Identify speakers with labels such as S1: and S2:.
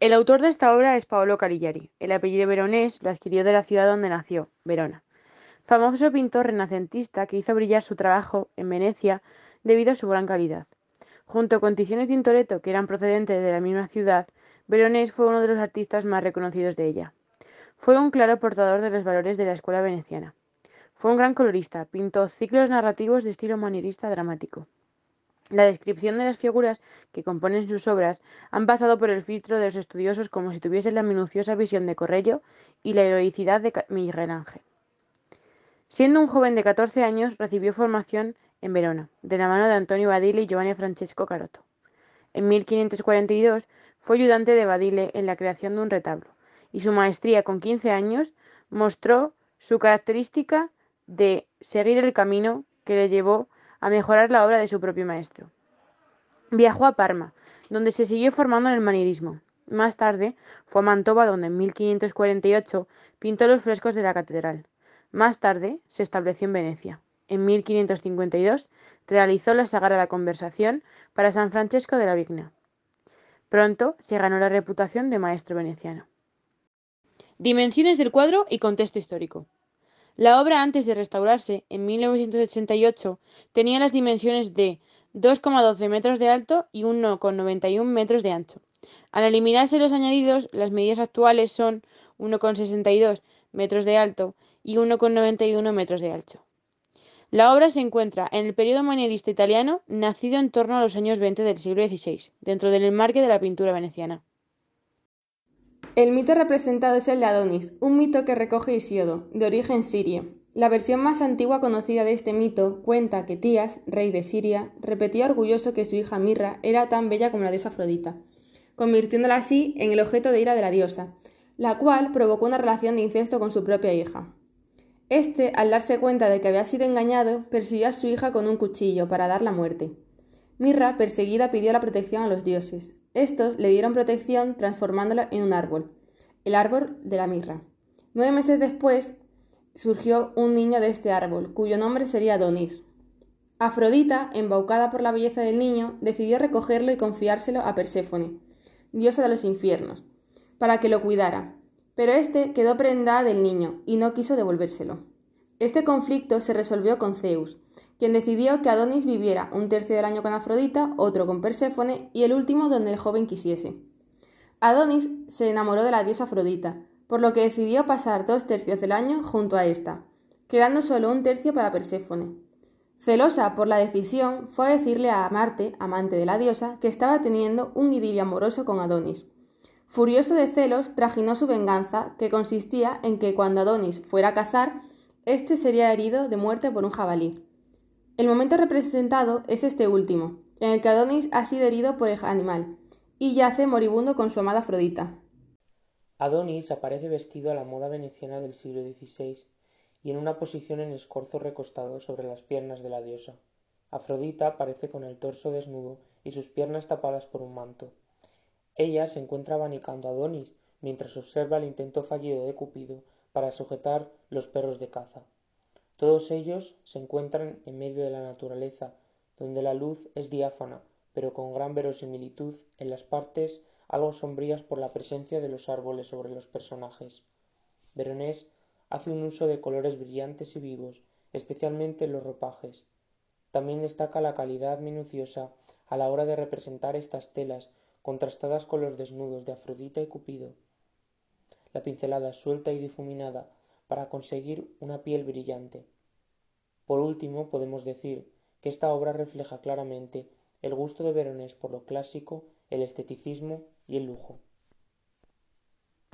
S1: El autor de esta obra es Paolo Carigliari. El apellido veronés lo adquirió de la ciudad donde nació, Verona. Famoso pintor renacentista que hizo brillar su trabajo en Venecia debido a su gran calidad. Junto con Tiziano y Tintoretto, que eran procedentes de la misma ciudad, Veronés fue uno de los artistas más reconocidos de ella. Fue un claro portador de los valores de la escuela veneciana. Fue un gran colorista, pintó ciclos narrativos de estilo manierista dramático. La descripción de las figuras que componen sus obras han pasado por el filtro de los estudiosos como si tuviesen la minuciosa visión de Corrello y la heroicidad de Miguel Ángel. Siendo un joven de 14 años, recibió formación en Verona, de la mano de Antonio Badile y Giovanni Francesco Carotto. En 1542 fue ayudante de Badile en la creación de un retablo, y su maestría con 15 años mostró su característica de seguir el camino que le llevó a mejorar la obra de su propio maestro. Viajó a Parma, donde se siguió formando en el manierismo. Más tarde fue a Mantova, donde en 1548 pintó los frescos de la catedral. Más tarde se estableció en Venecia. En 1552 realizó la Sagrada Conversación para San Francesco de la Vigna. Pronto se ganó la reputación de maestro veneciano. Dimensiones del cuadro y contexto histórico. La obra, antes de restaurarse en 1988, tenía las dimensiones de 2,12 metros de alto y 1,91 metros de ancho. Al eliminarse los añadidos, las medidas actuales son 1,62 metros de alto y 1,91 metros de ancho. La obra se encuentra en el periodo manierista italiano, nacido en torno a los años 20 del siglo XVI, dentro del enmarque de la pintura veneciana.
S2: El mito representado es el de Adonis, un mito que recoge Isiodo, de origen sirio. La versión más antigua conocida de este mito cuenta que Tías, rey de Siria, repetía orgulloso que su hija Mirra era tan bella como la diosa Afrodita, convirtiéndola así en el objeto de ira de la diosa, la cual provocó una relación de incesto con su propia hija. Este, al darse cuenta de que había sido engañado, persiguió a su hija con un cuchillo para dar la muerte. Mirra, perseguida, pidió la protección a los dioses. Estos le dieron protección transformándola en un árbol, el árbol de la mirra. Nueve meses después surgió un niño de este árbol, cuyo nombre sería Adonis. Afrodita, embaucada por la belleza del niño, decidió recogerlo y confiárselo a Perséfone, diosa de los infiernos, para que lo cuidara, pero éste quedó prendada del niño y no quiso devolvérselo. Este conflicto se resolvió con Zeus, quien decidió que Adonis viviera un tercio del año con Afrodita, otro con Perséfone y el último donde el joven quisiese. Adonis se enamoró de la diosa Afrodita, por lo que decidió pasar dos tercios del año junto a ésta, quedando solo un tercio para Perséfone. Celosa por la decisión, fue a decirle a Marte, amante de la diosa, que estaba teniendo un idilio amoroso con Adonis. Furioso de celos, trajinó su venganza, que consistía en que cuando Adonis fuera a cazar, éste sería herido de muerte por un jabalí. El momento representado es este último, en el que Adonis ha sido herido por el animal, y yace moribundo con su amada Afrodita.
S3: Adonis aparece vestido a la moda veneciana del siglo XVI y en una posición en escorzo recostado sobre las piernas de la diosa. Afrodita aparece con el torso desnudo y sus piernas tapadas por un manto. Ella se encuentra abanicando a Adonis mientras observa el intento fallido de Cupido para sujetar los perros de caza. Todos ellos se encuentran en medio de la naturaleza, donde la luz es diáfana, pero con gran verosimilitud en las partes algo sombrías por la presencia de los árboles sobre los personajes. Veronés hace un uso de colores brillantes y vivos, especialmente en los ropajes. También destaca la calidad minuciosa a la hora de representar estas telas contrastadas con los desnudos de Afrodita y Cupido. La pincelada suelta y difuminada para conseguir una piel brillante. Por último, podemos decir que esta obra refleja claramente el gusto de Veronés por lo clásico, el esteticismo y el lujo.